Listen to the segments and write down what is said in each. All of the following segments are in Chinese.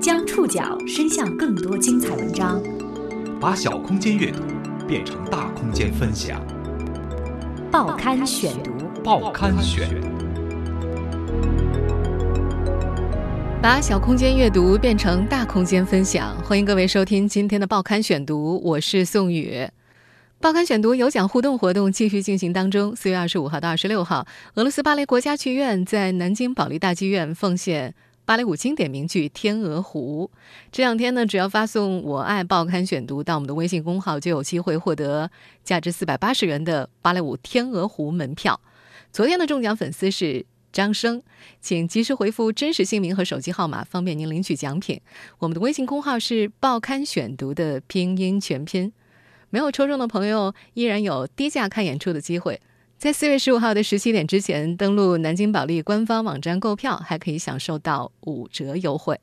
将触角伸向更多精彩文章，把小空间阅读变成大空间分享。报刊选读，报刊选。把小空间阅读变成大空间分享，欢迎各位收听今天的报刊选读，我是宋宇。报刊选读有奖互动活动继续进行当中。四月二十五号到二十六号，俄罗斯芭蕾国家剧院在南京保利大剧院奉献芭蕾舞经典名剧《天鹅湖》。这两天呢，只要发送“我爱报刊选读”到我们的微信公号，就有机会获得价值四百八十元的芭蕾舞《天鹅湖》门票。昨天的中奖粉丝是张生，请及时回复真实姓名和手机号码，方便您领取奖品。我们的微信公号是“报刊选读”的拼音全拼。没有抽中的朋友依然有低价看演出的机会，在四月十五号的十七点之前登录南京保利官方网站购票，还可以享受到五折优惠。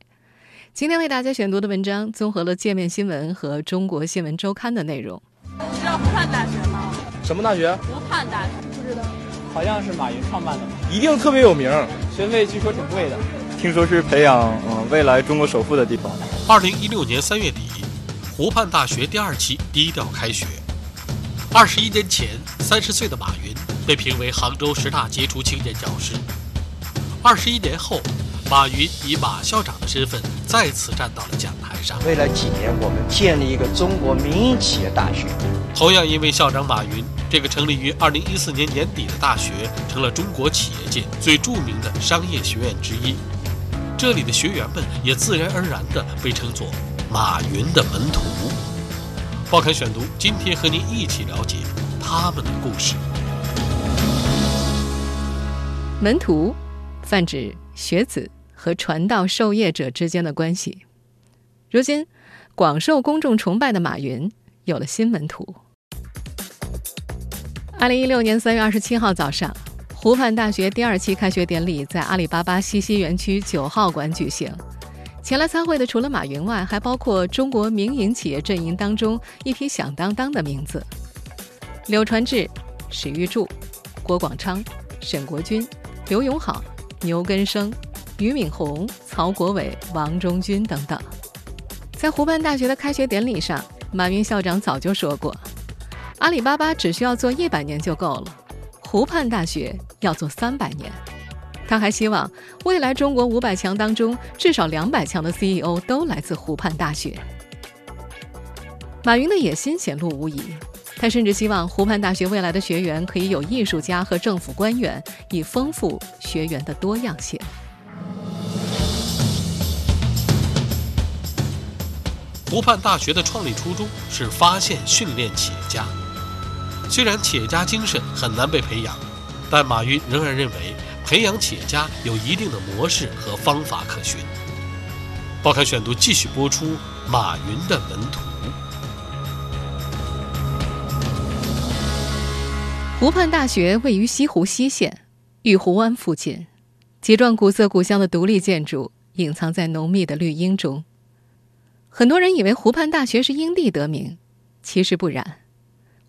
今天为大家选读的文章综合了界面新闻和中国新闻周刊的内容。你知道湖畔大学吗？什么大学？湖畔大学不知道，好像是马云创办的吧？一定特别有名，学费据说挺贵的。听说是培养嗯未来中国首富的地方。二零一六年三月底。湖畔大学第二期低调开学。二十一年前，三十岁的马云被评为杭州十大杰出青年教师。二十一年后，马云以马校长的身份再次站到了讲台上。未来几年，我们建立一个中国民营企业大学。同样因为校长马云，这个成立于二零一四年年底的大学，成了中国企业界最著名的商业学院之一。这里的学员们也自然而然地被称作。马云的门徒，报刊选读，今天和您一起了解他们的故事。门徒，泛指学子和传道授业者之间的关系。如今，广受公众崇拜的马云有了新门徒。二零一六年三月二十七号早上，湖畔大学第二期开学典礼在阿里巴巴西溪园区九号馆举行。前来参会的除了马云外，还包括中国民营企业阵营当中一批响当当的名字：柳传志、史玉柱、郭广昌、沈国军、刘永好、牛根生、俞敏洪、曹国伟、王中军等等。在湖畔大学的开学典礼上，马云校长早就说过：“阿里巴巴只需要做一百年就够了，湖畔大学要做三百年。”他还希望未来中国五百强当中至少两百强的 CEO 都来自湖畔大学。马云的野心显露无遗，他甚至希望湖畔大学未来的学员可以有艺术家和政府官员，以丰富学员的多样性。湖畔大学的创立初衷是发现、训练企业家。虽然企业家精神很难被培养，但马云仍然认为。培养企业家有一定的模式和方法可循。报刊选读继续播出马云的门徒。湖畔大学位于西湖西县玉湖湾附近，几幢古色古香的独立建筑隐藏在浓密的绿荫中。很多人以为湖畔大学是因地得名，其实不然。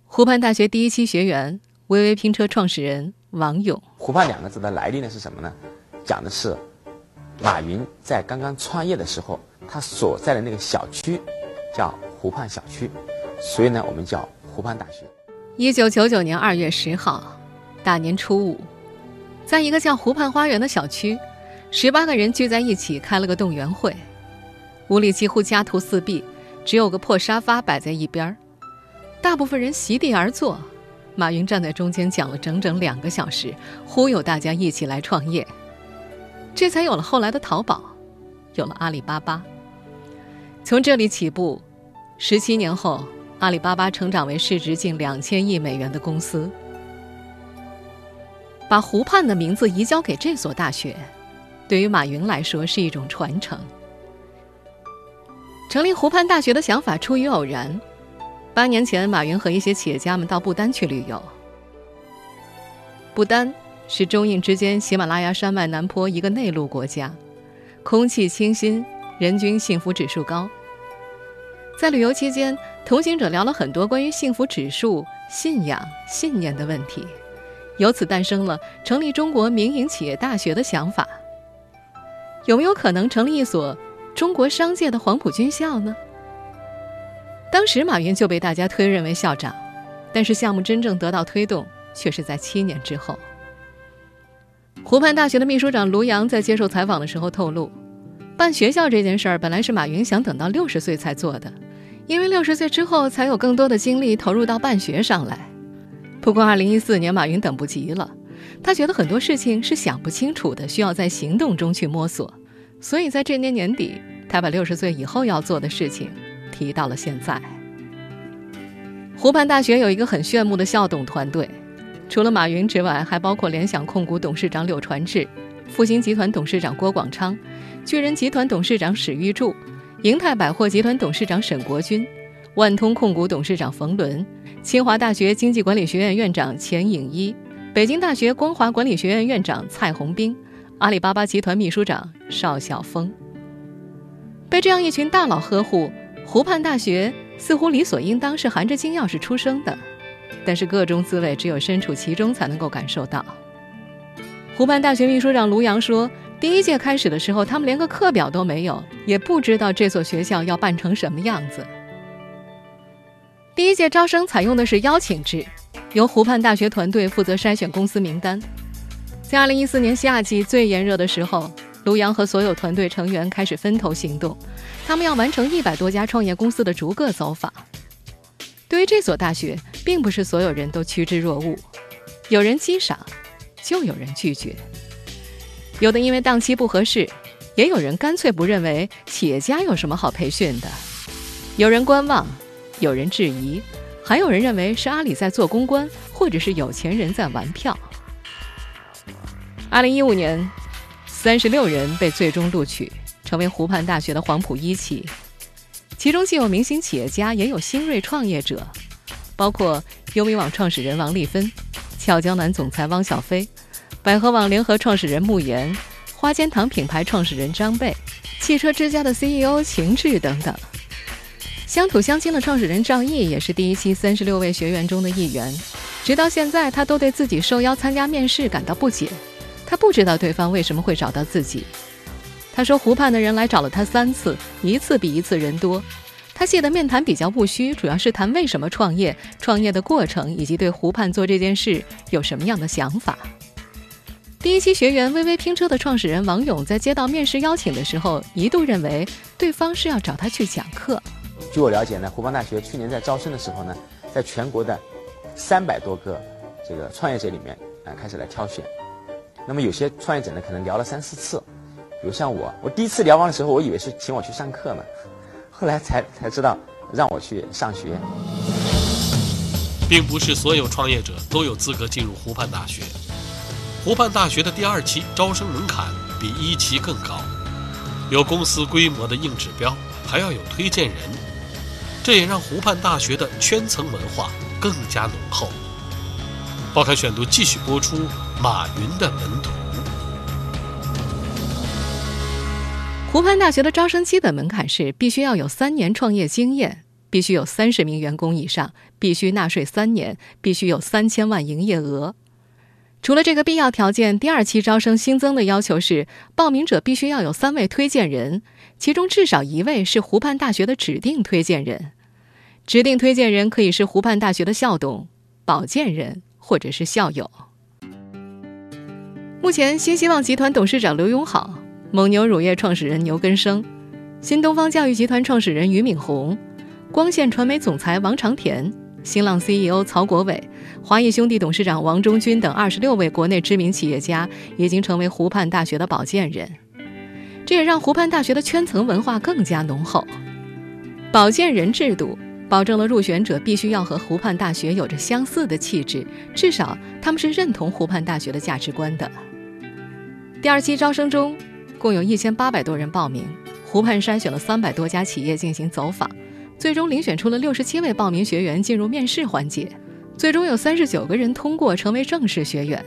湖畔大学第一期学员，微微拼车创始人。王勇，湖畔两个字的来历呢是什么呢？讲的是马云在刚刚创业的时候，他所在的那个小区叫湖畔小区，所以呢我们叫湖畔大学。一九九九年二月十号，大年初五，在一个叫湖畔花园的小区，十八个人聚在一起开了个动员会。屋里几乎家徒四壁，只有个破沙发摆在一边儿，大部分人席地而坐。马云站在中间讲了整整两个小时，忽悠大家一起来创业，这才有了后来的淘宝，有了阿里巴巴。从这里起步，十七年后，阿里巴巴成长为市值近两千亿美元的公司。把湖畔的名字移交给这所大学，对于马云来说是一种传承。成立湖畔大学的想法出于偶然。八年前，马云和一些企业家们到不丹去旅游。不丹是中印之间喜马拉雅山脉南坡一个内陆国家，空气清新，人均幸福指数高。在旅游期间，同行者聊了很多关于幸福指数、信仰、信念的问题，由此诞生了成立中国民营企业大学的想法。有没有可能成立一所中国商界的黄埔军校呢？当时马云就被大家推认为校长，但是项目真正得到推动却是在七年之后。湖畔大学的秘书长卢阳在接受采访的时候透露，办学校这件事儿本来是马云想等到六十岁才做的，因为六十岁之后才有更多的精力投入到办学上来。不过，二零一四年马云等不及了，他觉得很多事情是想不清楚的，需要在行动中去摸索，所以在这年年底，他把六十岁以后要做的事情提到了现在。湖畔大学有一个很炫目的校董团队。除了马云之外，还包括联想控股董事长柳传志、复星集团董事长郭广昌、巨人集团董事长史玉柱、盈泰百货集团董事长沈国军、万通控股董事长冯仑、清华大学经济管理学院院长钱颖一、北京大学光华管理学院院长蔡宏斌、阿里巴巴集团秘书长邵晓峰。被这样一群大佬呵护，湖畔大学似乎理所应当是含着金钥匙出生的。但是各种滋味，只有身处其中才能够感受到。湖畔大学秘书长卢阳说：“第一届开始的时候，他们连个课表都没有，也不知道这所学校要办成什么样子。第一届招生采用的是邀请制，由湖畔大学团队负责筛选公司名单。在2014年夏季最炎热的时候，卢阳和所有团队成员开始分头行动，他们要完成一百多家创业公司的逐个走访。”对于这所大学，并不是所有人都趋之若鹜，有人欣赏，就有人拒绝；有的因为档期不合适，也有人干脆不认为企业家有什么好培训的；有人观望，有人质疑，还有人认为是阿里在做公关，或者是有钱人在玩票。二零一五年，三十六人被最终录取，成为湖畔大学的黄埔一期。其中既有明星企业家，也有新锐创业者，包括优米网创始人王丽芬、俏江南总裁汪小菲、百合网联合创始人穆言、花间堂品牌创始人张贝、汽车之家的 CEO 秦志等等。乡土乡亲的创始人赵毅也是第一期三十六位学员中的一员。直到现在，他都对自己受邀参加面试感到不解，他不知道对方为什么会找到自己。他说：“湖畔的人来找了他三次，一次比一次人多。他记得面谈比较不虚，主要是谈为什么创业、创业的过程，以及对湖畔做这件事有什么样的想法。”第一期学员微微拼车的创始人王勇在接到面试邀请的时候，一度认为对方是要找他去讲课。据我了解呢，湖畔大学去年在招生的时候呢，在全国的三百多个这个创业者里面啊，开始来挑选。那么有些创业者呢，可能聊了三四次。比如像我，我第一次聊完的时候，我以为是请我去上课呢，后来才才知道让我去上学。并不是所有创业者都有资格进入湖畔大学。湖畔大学的第二期招生门槛比一期更高，有公司规模的硬指标，还要有推荐人，这也让湖畔大学的圈层文化更加浓厚。报刊选读继续播出马云的门徒。湖畔大学的招生基本门槛是：必须要有三年创业经验，必须有三十名员工以上，必须纳税三年，必须有三千万营业额。除了这个必要条件，第二期招生新增的要求是：报名者必须要有三位推荐人，其中至少一位是湖畔大学的指定推荐人。指定推荐人可以是湖畔大学的校董、保荐人或者是校友。目前，新希望集团董事长刘永好。蒙牛乳业创始人牛根生，新东方教育集团创始人俞敏洪，光线传媒总裁王长田，新浪 CEO 曹国伟，华谊兄弟董事长王中军等二十六位国内知名企业家已经成为湖畔大学的保荐人，这也让湖畔大学的圈层文化更加浓厚。保荐人制度保证了入选者必须要和湖畔大学有着相似的气质，至少他们是认同湖畔大学的价值观的。第二期招生中。共有一千八百多人报名，湖畔筛选了三百多家企业进行走访，最终遴选出了六十七位报名学员进入面试环节，最终有三十九个人通过成为正式学员。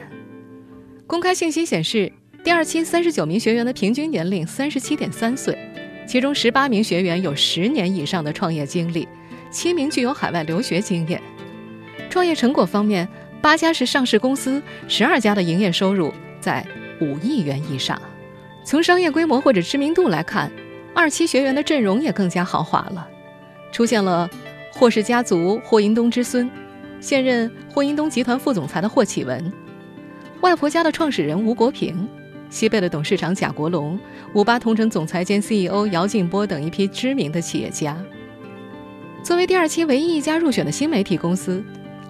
公开信息显示，第二期三十九名学员的平均年龄三十七点三岁，其中十八名学员有十年以上的创业经历，七名具有海外留学经验。创业成果方面，八家是上市公司，十二家的营业收入在五亿元以上。从商业规模或者知名度来看，二期学员的阵容也更加豪华了，出现了霍氏家族霍英东之孙，现任霍英东集团副总裁的霍启文，外婆家的创始人吴国平，西贝的董事长贾国龙，五八同城总裁兼 CEO 姚劲波等一批知名的企业家。作为第二期唯一一家入选的新媒体公司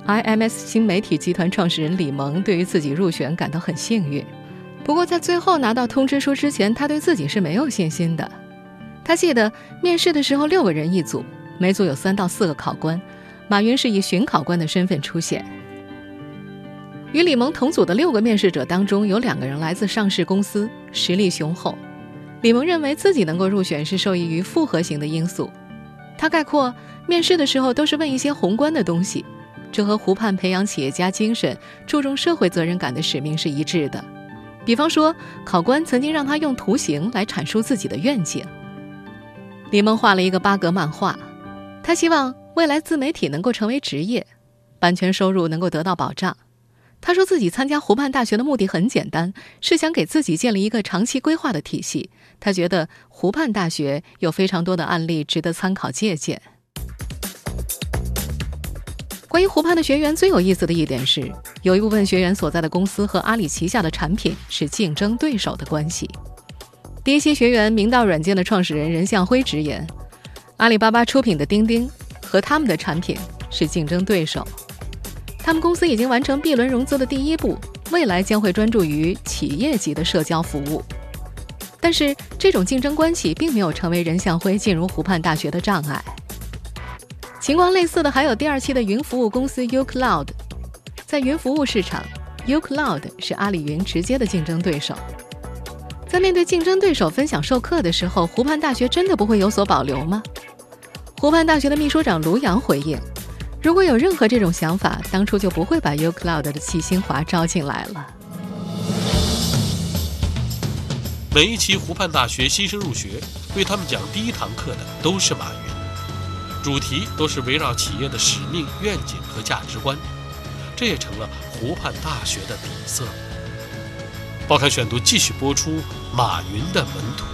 ，IMS 新媒体集团创始人李萌对于自己入选感到很幸运。不过在最后拿到通知书之前，他对自己是没有信心的。他记得面试的时候，六个人一组，每组有三到四个考官，马云是以巡考官的身份出现。与李萌同组的六个面试者当中，有两个人来自上市公司，实力雄厚。李萌认为自己能够入选是受益于复合型的因素。他概括面试的时候都是问一些宏观的东西，这和湖畔培养企业家精神、注重社会责任感的使命是一致的。比方说，考官曾经让他用图形来阐述自己的愿景。李萌画了一个八格漫画，他希望未来自媒体能够成为职业，版权收入能够得到保障。他说自己参加湖畔大学的目的很简单，是想给自己建立一个长期规划的体系。他觉得湖畔大学有非常多的案例值得参考借鉴。关于湖畔的学员最有意思的一点是，有一部分学员所在的公司和阿里旗下的产品是竞争对手的关系。第一期学员明道软件的创始人任向辉直言，阿里巴巴出品的钉钉和他们的产品是竞争对手。他们公司已经完成 B 轮融资的第一步，未来将会专注于企业级的社交服务。但是，这种竞争关系并没有成为任向辉进入湖畔大学的障碍。情况类似的还有第二期的云服务公司 uCloud，在云服务市场，uCloud 是阿里云直接的竞争对手。在面对竞争对手分享授课的时候，湖畔大学真的不会有所保留吗？湖畔大学的秘书长卢阳回应：“如果有任何这种想法，当初就不会把 uCloud 的齐新华招进来了。”每一期湖畔大学新生入学，为他们讲第一堂课的都是马云，主题都是围绕企业的使命、愿景和价值观，这也成了湖畔大学的底色。报刊选读继续播出马云的门徒。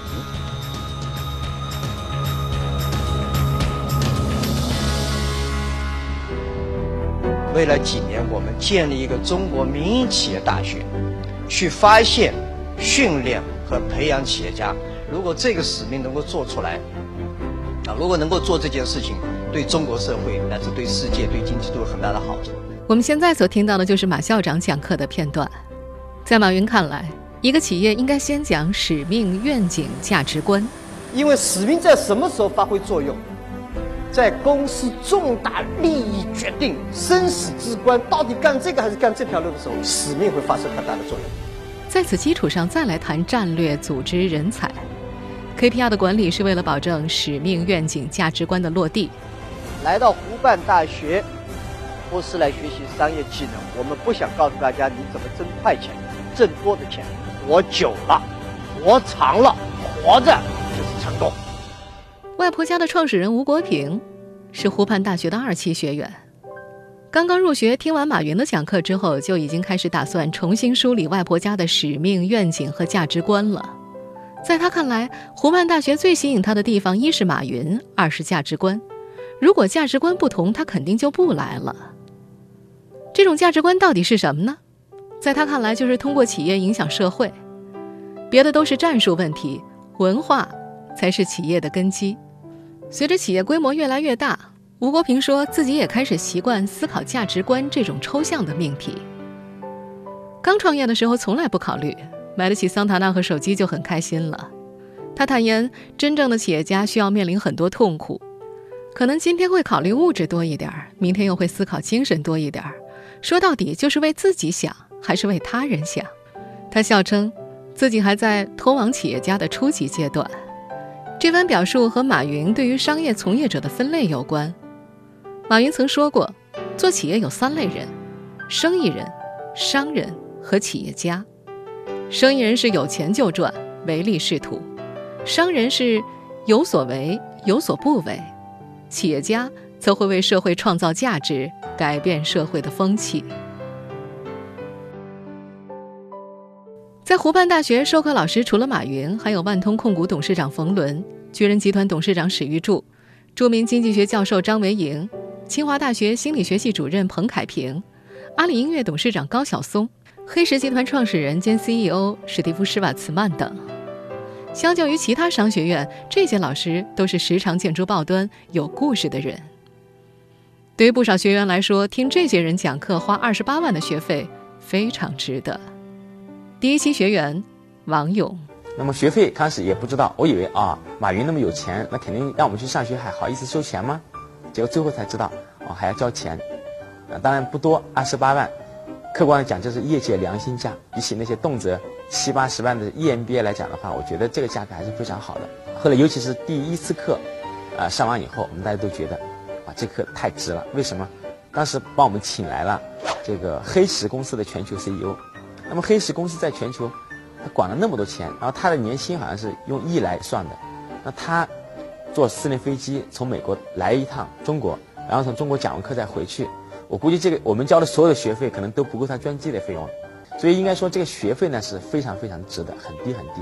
未来几年，我们建立一个中国民营企业大学，去发现、训练和培养企业家。如果这个使命能够做出来，啊，如果能够做这件事情，对中国社会乃至对世界、对经济都有很大的好处。我们现在所听到的就是马校长讲课的片段。在马云看来，一个企业应该先讲使命、愿景、价值观，因为使命在什么时候发挥作用？在公司重大利益决定、生死之关，到底干这个还是干这条路的时候，使命会发生很大的作用。在此基础上，再来谈战略、组织、人才。KPI 的管理是为了保证使命、愿景、价值观的落地。来到湖畔大学，不是来学习商业技能，我们不想告诉大家你怎么挣快钱、挣多的钱。活久了，活长了，活着就是成功。外婆家的创始人吴国平是湖畔大学的二期学员，刚刚入学，听完马云的讲课之后，就已经开始打算重新梳理外婆家的使命、愿景和价值观了。在他看来，湖畔大学最吸引他的地方，一是马云，二是价值观。如果价值观不同，他肯定就不来了。这种价值观到底是什么呢？在他看来，就是通过企业影响社会，别的都是战术问题，文化才是企业的根基。随着企业规模越来越大，吴国平说自己也开始习惯思考价值观这种抽象的命题。刚创业的时候从来不考虑，买得起桑塔纳和手机就很开心了。他坦言，真正的企业家需要面临很多痛苦，可能今天会考虑物质多一点儿，明天又会思考精神多一点儿。说到底，就是为自己想，还是为他人想？他笑称，自己还在通往企业家的初级阶段。这番表述和马云对于商业从业者的分类有关。马云曾说过，做企业有三类人：生意人、商人和企业家。生意人是有钱就赚，唯利是图；商人是有所为，有所不为；企业家则会为社会创造价值，改变社会的风气。在湖畔大学授课老师除了马云，还有万通控股董事长冯仑、巨人集团董事长史玉柱，著名经济学教授张维迎，清华大学心理学系主任彭凯平，阿里音乐董事长高晓松，黑石集团创始人兼 CEO 史蒂夫施瓦茨曼等。相较于其他商学院，这些老师都是时常见诸报端、有故事的人。对于不少学员来说，听这些人讲课花二十八万的学费非常值得。第一期学员王勇，那么学费开始也不知道，我以为啊，马云那么有钱，那肯定让我们去上学，还好意思收钱吗？结果最后才知道，哦，还要交钱，啊，当然不多，二十八万。客观的讲，这是业界良心价，比起那些动辄七八十万的 EMBA 来讲的话，我觉得这个价格还是非常好的。后来，尤其是第一次课，啊，上完以后，我们大家都觉得，啊，这课太值了。为什么？当时把我们请来了这个黑石公司的全球 CEO。那么黑石公司在全球，他管了那么多钱，然后他的年薪好像是用亿来算的。那他坐私人飞机从美国来一趟中国，然后从中国讲完课再回去，我估计这个我们交的所有的学费可能都不够他专机的费用。所以应该说，这个学费呢是非常非常值的，很低很低。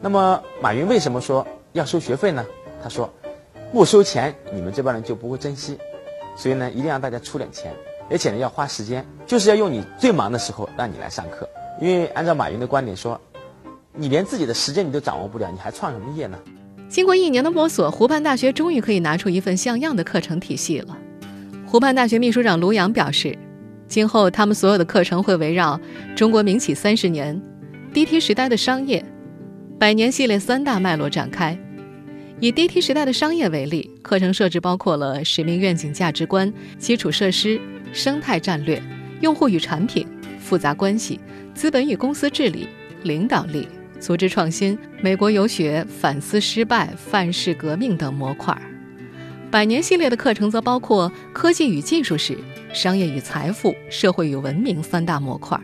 那么马云为什么说要收学费呢？他说，不收钱，你们这帮人就不会珍惜。所以呢，一定要大家出点钱，而且呢要花时间，就是要用你最忙的时候让你来上课。因为按照马云的观点说，你连自己的时间你都掌握不了，你还创什么业呢？经过一年的摸索，湖畔大学终于可以拿出一份像样的课程体系了。湖畔大学秘书长卢阳表示。今后，他们所有的课程会围绕中国民企三十年、DT 时代的商业、百年系列三大脉络展开。以 DT 时代的商业为例，课程设置包括了使命、愿景、价值观、基础设施、生态战略、用户与产品、复杂关系、资本与公司治理、领导力、组织创新、美国游学、反思失败、范式革命等模块。百年系列的课程则包括科技与技术史、商业与财富、社会与文明三大模块。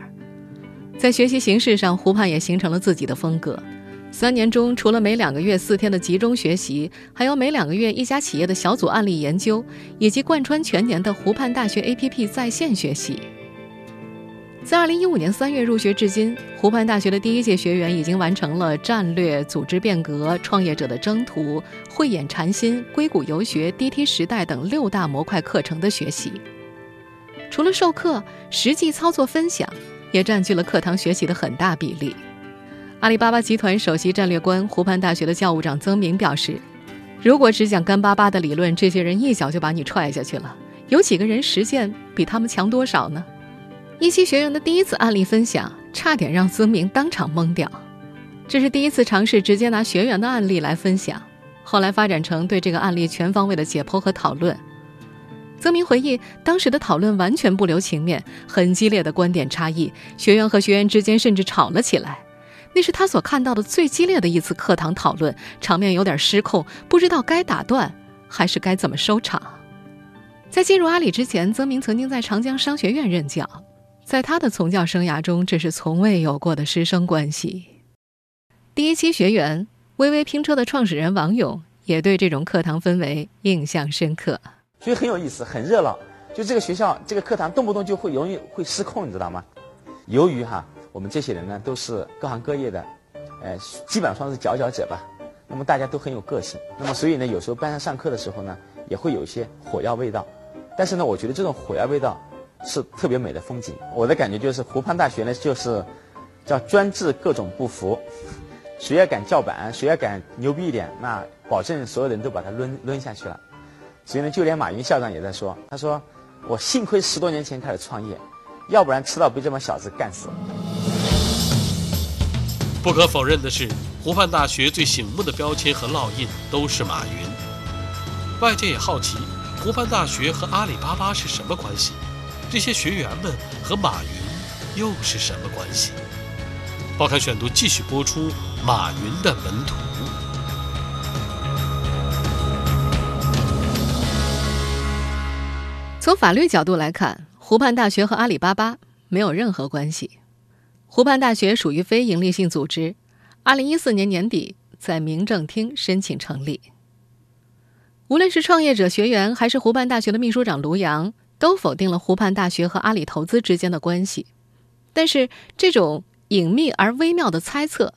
在学习形式上，湖畔也形成了自己的风格。三年中，除了每两个月四天的集中学习，还有每两个月一家企业的小组案例研究，以及贯穿全年的湖畔大学 APP 在线学习。自2015年3月入学至今，湖畔大学的第一届学员已经完成了战略、组织变革、创业者的征途、慧眼禅心、硅谷游学、DT 时代等六大模块课程的学习。除了授课，实际操作分享也占据了课堂学习的很大比例。阿里巴巴集团首席战略官、湖畔大学的教务长曾明表示：“如果只讲干巴巴的理论，这些人一脚就把你踹下去了。有几个人实践比他们强多少呢？”一期学员的第一次案例分享，差点让曾明当场懵掉。这是第一次尝试直接拿学员的案例来分享，后来发展成对这个案例全方位的解剖和讨论。曾明回忆，当时的讨论完全不留情面，很激烈的观点差异，学员和学员之间甚至吵了起来。那是他所看到的最激烈的一次课堂讨论，场面有点失控，不知道该打断还是该怎么收场。在进入阿里之前，曾明曾经在长江商学院任教。在他的从教生涯中，这是从未有过的师生关系。第一期学员微微拼车的创始人王勇也对这种课堂氛围印象深刻，所以很有意思，很热闹。就这个学校，这个课堂动不动就会容易会失控，你知道吗？由于哈，我们这些人呢都是各行各业的，呃，基本上算是佼佼者吧。那么大家都很有个性，那么所以呢，有时候班上上课的时候呢，也会有一些火药味道。但是呢，我觉得这种火药味道。是特别美的风景。我的感觉就是，湖畔大学呢，就是叫专治各种不服，谁要敢叫板，谁要敢牛逼一点，那保证所有人都把他抡抡下去了。所以呢，就连马云校长也在说，他说：“我幸亏十多年前开始创业，要不然迟早被这帮小子干死。”不可否认的是，湖畔大学最醒目的标签和烙印都是马云。外界也好奇，湖畔大学和阿里巴巴是什么关系？这些学员们和马云又是什么关系？报刊选读继续播出马云的门徒。从法律角度来看，湖畔大学和阿里巴巴没有任何关系。湖畔大学属于非营利性组织，二零一四年年底在民政厅申请成立。无论是创业者学员，还是湖畔大学的秘书长卢阳。都否定了湖畔大学和阿里投资之间的关系，但是这种隐秘而微妙的猜测，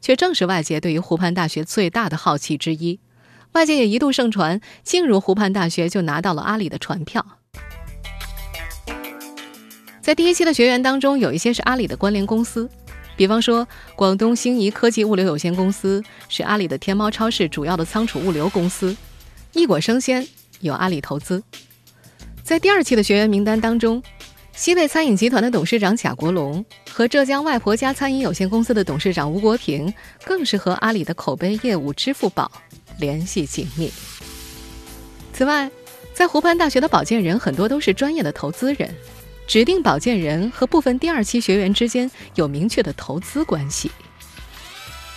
却正是外界对于湖畔大学最大的好奇之一。外界也一度盛传，进入湖畔大学就拿到了阿里的传票。在第一期的学员当中，有一些是阿里的关联公司，比方说广东兴怡科技物流有限公司是阿里的天猫超市主要的仓储物流公司，易果生鲜有阿里投资。在第二期的学员名单当中，西贝餐饮集团的董事长贾国龙和浙江外婆家餐饮有限公司的董事长吴国平，更是和阿里的口碑业务支付宝。联系紧密。此外，在湖畔大学的保荐人很多都是专业的投资人，指定保荐人和部分第二期学员之间有明确的投资关系。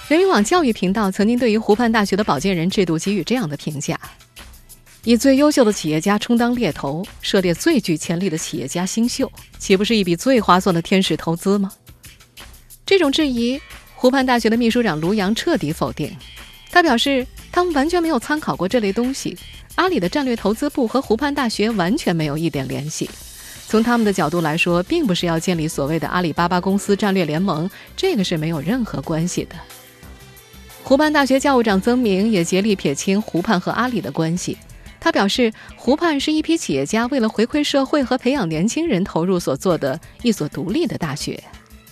人民网教育频道曾经对于湖畔大学的保荐人制度给予这样的评价：以最优秀的企业家充当猎头，涉猎最具潜力的企业家新秀，岂不是一笔最划算的天使投资吗？这种质疑，湖畔大学的秘书长卢阳彻底否定。他表示。他们完全没有参考过这类东西，阿里的战略投资部和湖畔大学完全没有一点联系。从他们的角度来说，并不是要建立所谓的阿里巴巴公司战略联盟，这个是没有任何关系的。湖畔大学教务长曾明也竭力撇清湖畔和阿里的关系。他表示，湖畔是一批企业家为了回馈社会和培养年轻人投入所做的一所独立的大学。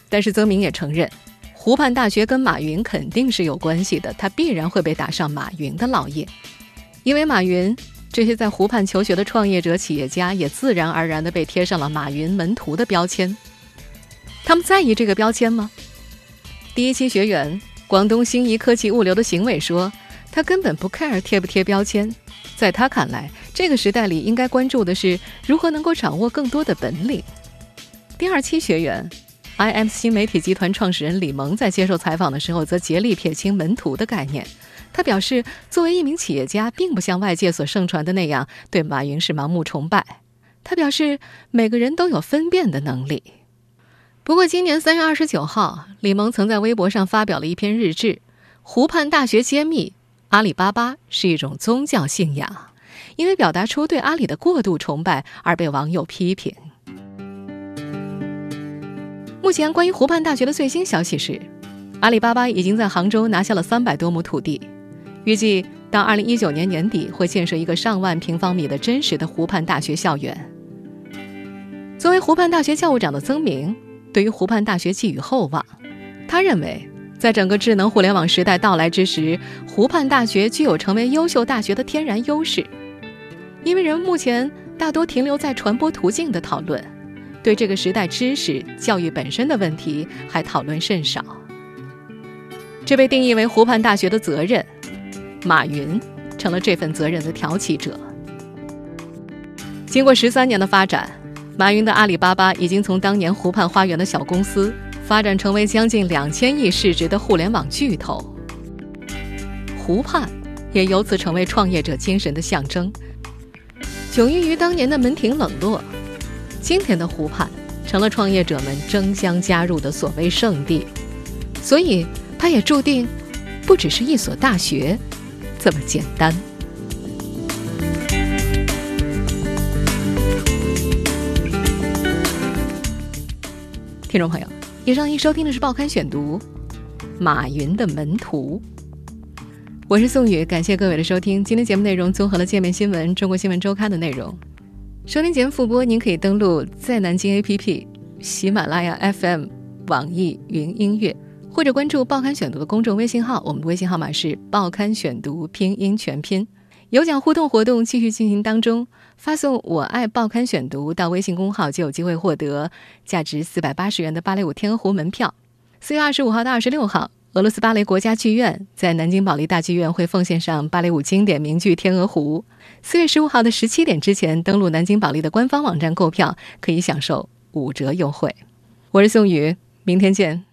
但是曾明也承认。湖畔大学跟马云肯定是有关系的，他必然会被打上马云的烙印，因为马云这些在湖畔求学的创业者、企业家也自然而然地被贴上了马云门徒的标签。他们在意这个标签吗？第一期学员广东新怡科技物流的邢伟说，他根本不 care 贴不贴标签，在他看来，这个时代里应该关注的是如何能够掌握更多的本领。第二期学员。IM 新媒体集团创始人李萌在接受采访的时候，则竭力撇清门徒的概念。他表示，作为一名企业家，并不像外界所盛传的那样对马云是盲目崇拜。他表示，每个人都有分辨的能力。不过，今年三月二十九号，李萌曾在微博上发表了一篇日志，《湖畔大学揭秘：阿里巴巴是一种宗教信仰》，因为表达出对阿里的过度崇拜而被网友批评。目前，关于湖畔大学的最新消息是，阿里巴巴已经在杭州拿下了三百多亩土地，预计到二零一九年年底会建设一个上万平方米的真实的湖畔大学校园。作为湖畔大学教务长的曾明，对于湖畔大学寄予厚望。他认为，在整个智能互联网时代到来之时，湖畔大学具有成为优秀大学的天然优势，因为人们目前大多停留在传播途径的讨论。对这个时代知识教育本身的问题还讨论甚少，这被定义为湖畔大学的责任，马云成了这份责任的挑起者。经过十三年的发展，马云的阿里巴巴已经从当年湖畔花园的小公司，发展成为将近两千亿市值的互联网巨头。湖畔也由此成为创业者精神的象征，迥异于当年的门庭冷落。今天的湖畔成了创业者们争相加入的所谓圣地，所以它也注定不只是一所大学这么简单。听众朋友，以上您收听的是《报刊选读》，马云的门徒，我是宋宇，感谢各位的收听。今天节目内容综合了界面新闻、中国新闻周刊的内容。收听节目复播，您可以登录在南京 APP、喜马拉雅 FM、网易云音乐，或者关注“报刊选读”的公众微信号，我们的微信号码是“报刊选读”拼音全拼。有奖互动活动继续进行当中，发送“我爱报刊选读”到微信公号就有机会获得价值四百八十元的芭蕾舞天鹅湖门票。四月二十五号到二十六号。俄罗斯芭蕾国家剧院在南京保利大剧院会奉献上芭蕾舞经典名剧《天鹅湖》。四月十五号的十七点之前登录南京保利的官方网站购票，可以享受五折优惠。我是宋宇，明天见。